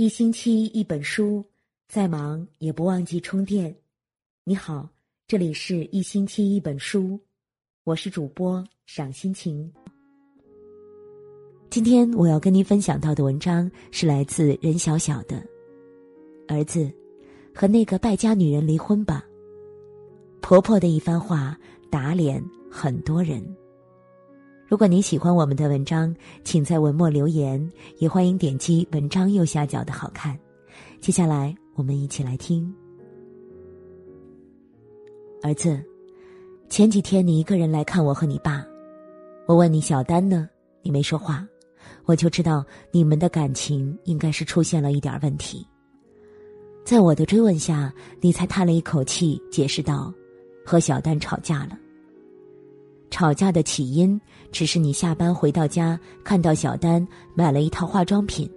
一星期一本书，再忙也不忘记充电。你好，这里是一星期一本书，我是主播赏心情。今天我要跟您分享到的文章是来自任小小的儿子，和那个败家女人离婚吧。婆婆的一番话打脸很多人。如果您喜欢我们的文章，请在文末留言，也欢迎点击文章右下角的好看。接下来，我们一起来听。儿子，前几天你一个人来看我和你爸，我问你小丹呢，你没说话，我就知道你们的感情应该是出现了一点问题。在我的追问下，你才叹了一口气，解释道：“和小丹吵架了。”吵架的起因只是你下班回到家，看到小丹买了一套化妆品，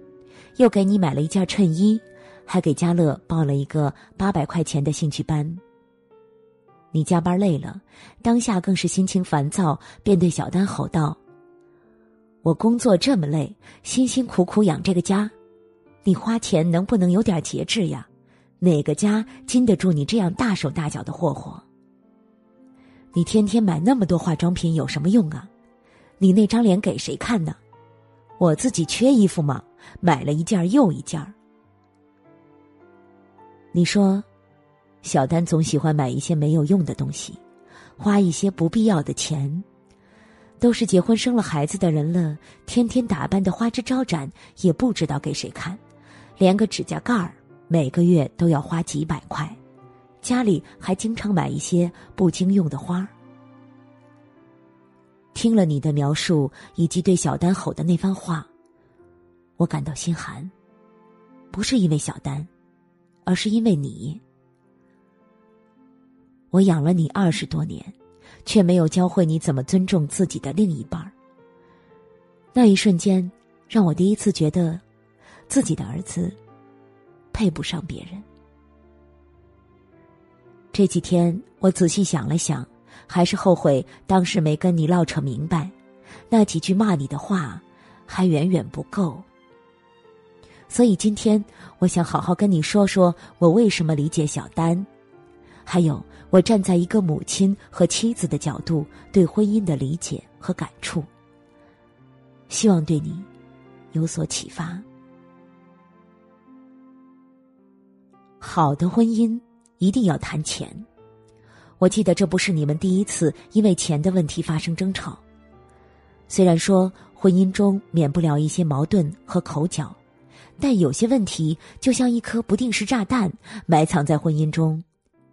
又给你买了一件衬衣，还给家乐报了一个八百块钱的兴趣班。你加班累了，当下更是心情烦躁，便对小丹吼道：“我工作这么累，辛辛苦苦养这个家，你花钱能不能有点节制呀？哪个家经得住你这样大手大脚的霍霍？”你天天买那么多化妆品有什么用啊？你那张脸给谁看呢？我自己缺衣服吗？买了一件又一件。你说，小丹总喜欢买一些没有用的东西，花一些不必要的钱。都是结婚生了孩子的人了，天天打扮的花枝招展，也不知道给谁看，连个指甲盖儿每个月都要花几百块。家里还经常买一些不经用的花听了你的描述以及对小丹吼的那番话，我感到心寒。不是因为小丹，而是因为你。我养了你二十多年，却没有教会你怎么尊重自己的另一半那一瞬间，让我第一次觉得，自己的儿子配不上别人。这几天我仔细想了想，还是后悔当时没跟你唠扯明白，那几句骂你的话还远远不够。所以今天我想好好跟你说说我为什么理解小丹，还有我站在一个母亲和妻子的角度对婚姻的理解和感触，希望对你有所启发。好的婚姻。一定要谈钱。我记得这不是你们第一次因为钱的问题发生争吵。虽然说婚姻中免不了一些矛盾和口角，但有些问题就像一颗不定时炸弹，埋藏在婚姻中，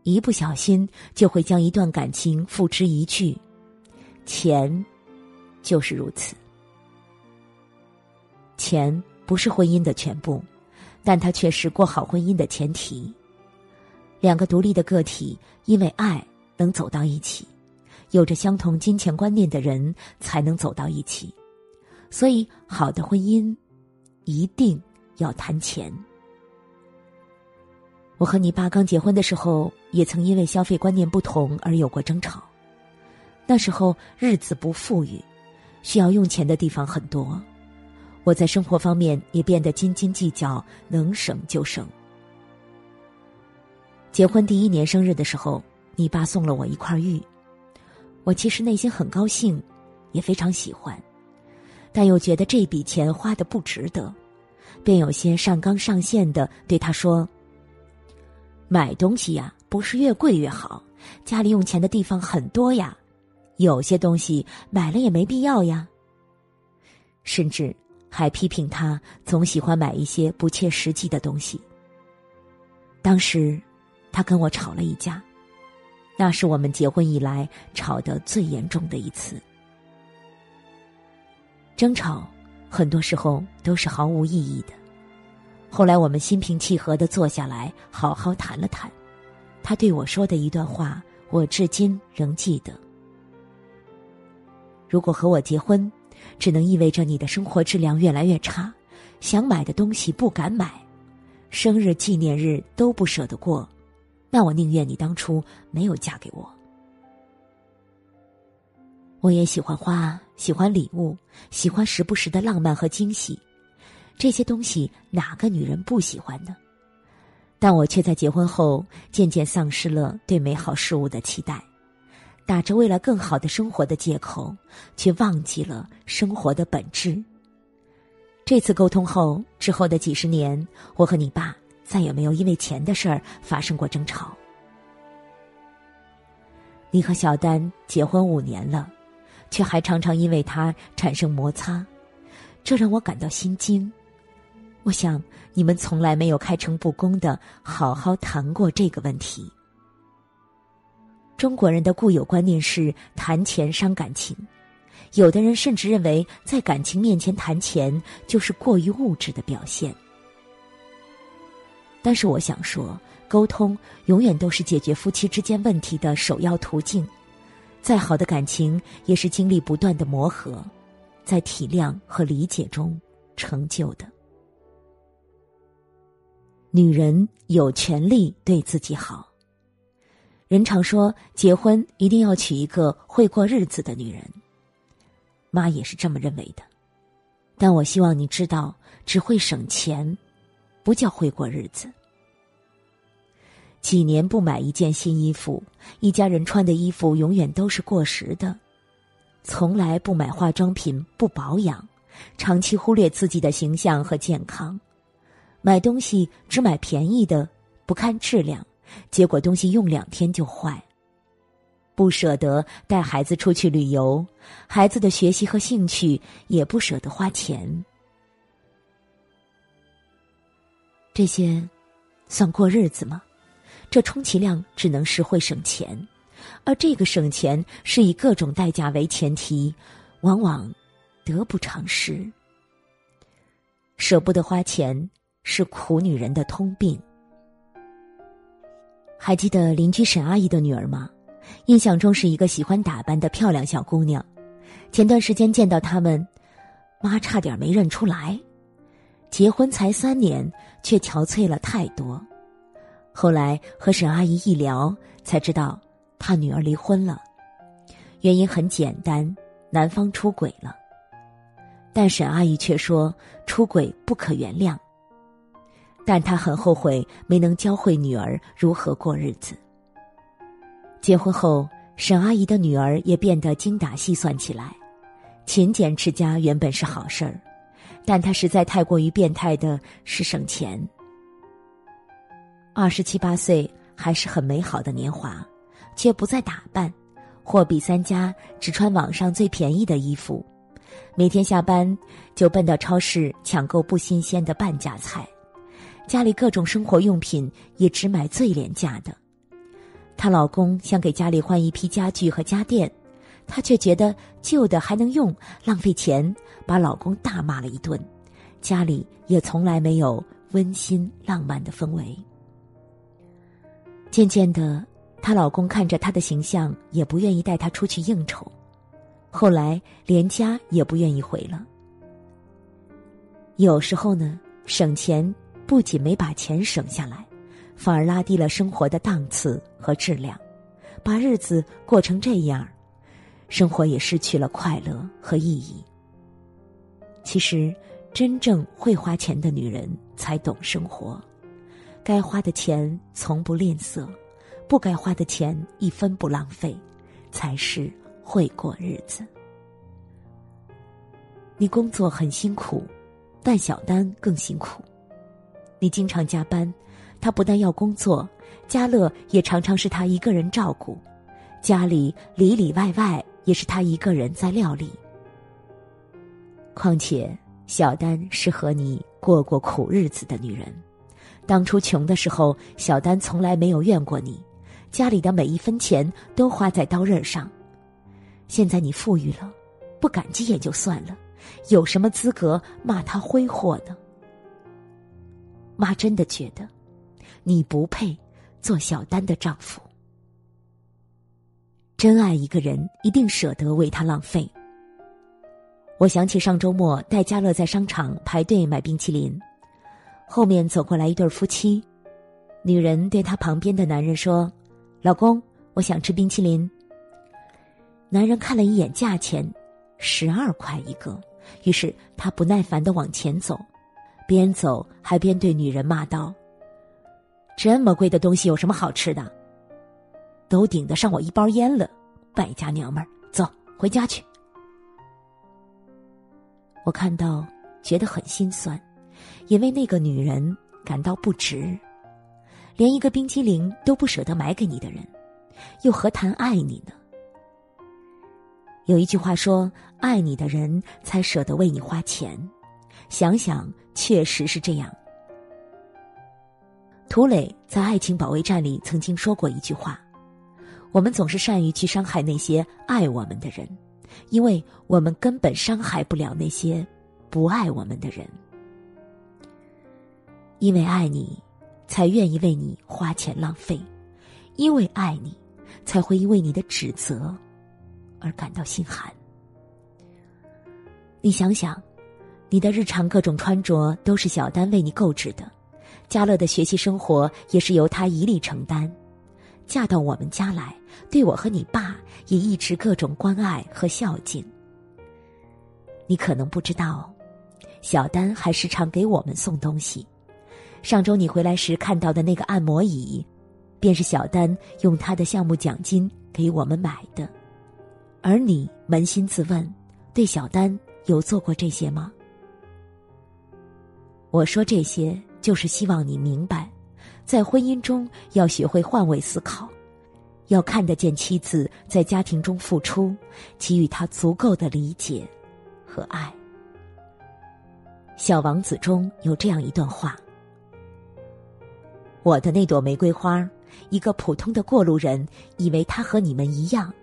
一不小心就会将一段感情付之一炬。钱，就是如此。钱不是婚姻的全部，但它却是过好婚姻的前提。两个独立的个体，因为爱能走到一起，有着相同金钱观念的人才能走到一起。所以，好的婚姻一定要谈钱。我和你爸刚结婚的时候，也曾因为消费观念不同而有过争吵。那时候日子不富裕，需要用钱的地方很多，我在生活方面也变得斤斤计较，能省就省。结婚第一年生日的时候，你爸送了我一块玉，我其实内心很高兴，也非常喜欢，但又觉得这笔钱花的不值得，便有些上纲上线的对他说：“买东西呀，不是越贵越好，家里用钱的地方很多呀，有些东西买了也没必要呀。”甚至还批评他总喜欢买一些不切实际的东西。当时。他跟我吵了一架，那是我们结婚以来吵得最严重的一次。争吵很多时候都是毫无意义的。后来我们心平气和的坐下来，好好谈了谈。他对我说的一段话，我至今仍记得：如果和我结婚，只能意味着你的生活质量越来越差，想买的东西不敢买，生日纪念日都不舍得过。那我宁愿你当初没有嫁给我。我也喜欢花，喜欢礼物，喜欢时不时的浪漫和惊喜。这些东西哪个女人不喜欢呢？但我却在结婚后渐渐丧失了对美好事物的期待，打着为了更好的生活的借口，却忘记了生活的本质。这次沟通后，之后的几十年，我和你爸再也没有因为钱的事儿发生过争吵。你和小丹结婚五年了，却还常常因为他产生摩擦，这让我感到心惊。我想你们从来没有开诚布公的好好谈过这个问题。中国人的固有观念是谈钱伤感情，有的人甚至认为在感情面前谈钱就是过于物质的表现。但是我想说，沟通永远都是解决夫妻之间问题的首要途径。再好的感情也是经历不断的磨合，在体谅和理解中成就的。女人有权利对自己好。人常说结婚一定要娶一个会过日子的女人，妈也是这么认为的。但我希望你知道，只会省钱，不叫会过日子。几年不买一件新衣服，一家人穿的衣服永远都是过时的。从来不买化妆品，不保养，长期忽略自己的形象和健康。买东西只买便宜的，不看质量，结果东西用两天就坏。不舍得带孩子出去旅游，孩子的学习和兴趣也不舍得花钱。这些算过日子吗？这充其量只能是会省钱，而这个省钱是以各种代价为前提，往往得不偿失。舍不得花钱。是苦女人的通病。还记得邻居沈阿姨的女儿吗？印象中是一个喜欢打扮的漂亮小姑娘。前段时间见到他们，妈差点没认出来。结婚才三年，却憔悴了太多。后来和沈阿姨一聊，才知道她女儿离婚了，原因很简单，男方出轨了。但沈阿姨却说，出轨不可原谅。但她很后悔没能教会女儿如何过日子。结婚后，沈阿姨的女儿也变得精打细算起来。勤俭持家原本是好事儿，但她实在太过于变态的是省钱。二十七八岁还是很美好的年华，却不再打扮，货比三家，只穿网上最便宜的衣服，每天下班就奔到超市抢购不新鲜的半价菜。家里各种生活用品也只买最廉价的。她老公想给家里换一批家具和家电，她却觉得旧的还能用，浪费钱，把老公大骂了一顿。家里也从来没有温馨浪漫的氛围。渐渐的，她老公看着她的形象，也不愿意带她出去应酬，后来连家也不愿意回了。有时候呢，省钱。不仅没把钱省下来，反而拉低了生活的档次和质量，把日子过成这样，生活也失去了快乐和意义。其实，真正会花钱的女人才懂生活，该花的钱从不吝啬，不该花的钱一分不浪费，才是会过日子。你工作很辛苦，但小丹更辛苦。你经常加班，他不但要工作，家乐也常常是他一个人照顾，家里里里外外也是他一个人在料理。况且小丹是和你过过苦日子的女人，当初穷的时候，小丹从来没有怨过你，家里的每一分钱都花在刀刃上。现在你富裕了，不感激也就算了，有什么资格骂他挥霍呢？妈真的觉得，你不配做小丹的丈夫。真爱一个人，一定舍得为他浪费。我想起上周末戴嘉乐在商场排队买冰淇淋，后面走过来一对夫妻，女人对她旁边的男人说：“老公，我想吃冰淇淋。”男人看了一眼价钱，十二块一个，于是他不耐烦的往前走。边走还边对女人骂道：“这么贵的东西有什么好吃的？都顶得上我一包烟了，败家娘们儿，走回家去。”我看到，觉得很心酸，也为那个女人感到不值。连一个冰激凌都不舍得买给你的人，又何谈爱你呢？有一句话说：“爱你的人才舍得为你花钱。”想想，确实是这样。涂磊在《爱情保卫战》里曾经说过一句话：“我们总是善于去伤害那些爱我们的人，因为我们根本伤害不了那些不爱我们的人。因为爱你。”才愿意为你花钱浪费，因为爱你，才会因为你的指责而感到心寒。你想想，你的日常各种穿着都是小丹为你购置的，家乐的学习生活也是由他一力承担。嫁到我们家来，对我和你爸也一直各种关爱和孝敬。你可能不知道，小丹还时常给我们送东西。上周你回来时看到的那个按摩椅，便是小丹用他的项目奖金给我们买的。而你扪心自问，对小丹有做过这些吗？我说这些，就是希望你明白，在婚姻中要学会换位思考，要看得见妻子在家庭中付出，给予她足够的理解和爱。《小王子》中有这样一段话。我的那朵玫瑰花，一个普通的过路人以为它和你们一样，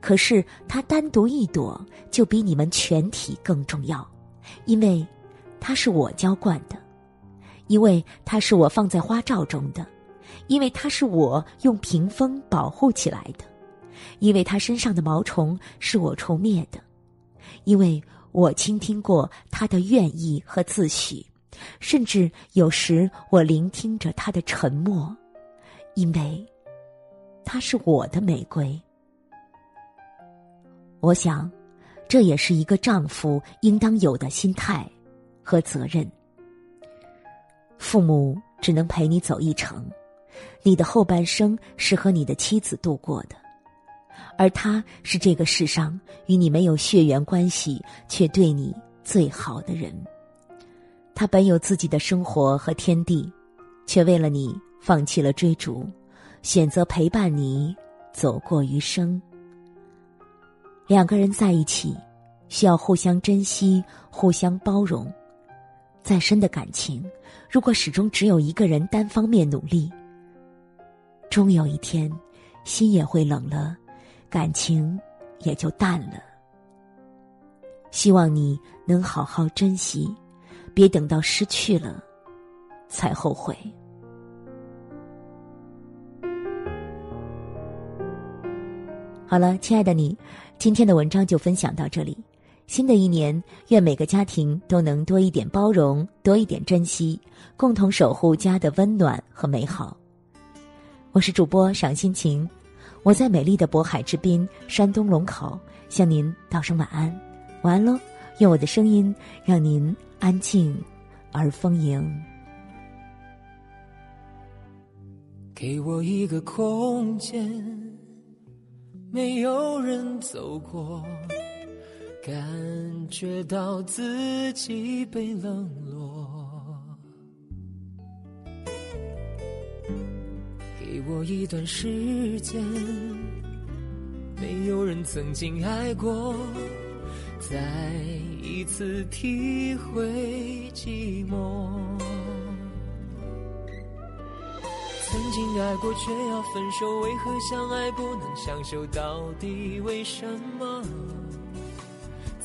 可是它单独一朵就比你们全体更重要，因为它是我浇灌的，因为它是我放在花罩中的，因为它是我用屏风保护起来的，因为它身上的毛虫是我除灭的，因为我倾听过它的愿意和自诩。甚至有时，我聆听着他的沉默，因为他是我的玫瑰。我想，这也是一个丈夫应当有的心态和责任。父母只能陪你走一程，你的后半生是和你的妻子度过的，而他是这个世上与你没有血缘关系却对你最好的人。他本有自己的生活和天地，却为了你放弃了追逐，选择陪伴你走过余生。两个人在一起，需要互相珍惜、互相包容。再深的感情，如果始终只有一个人单方面努力，终有一天，心也会冷了，感情也就淡了。希望你能好好珍惜。别等到失去了，才后悔。好了，亲爱的你，今天的文章就分享到这里。新的一年，愿每个家庭都能多一点包容，多一点珍惜，共同守护家的温暖和美好。我是主播赏心情，我在美丽的渤海之滨，山东龙口，向您道声晚安，晚安喽。用我的声音让您安静而丰盈。给我一个空间，没有人走过，感觉到自己被冷落。给我一段时间，没有人曾经爱过。再一次体会寂寞，曾经爱过却要分手，为何相爱不能相守？到底为什么？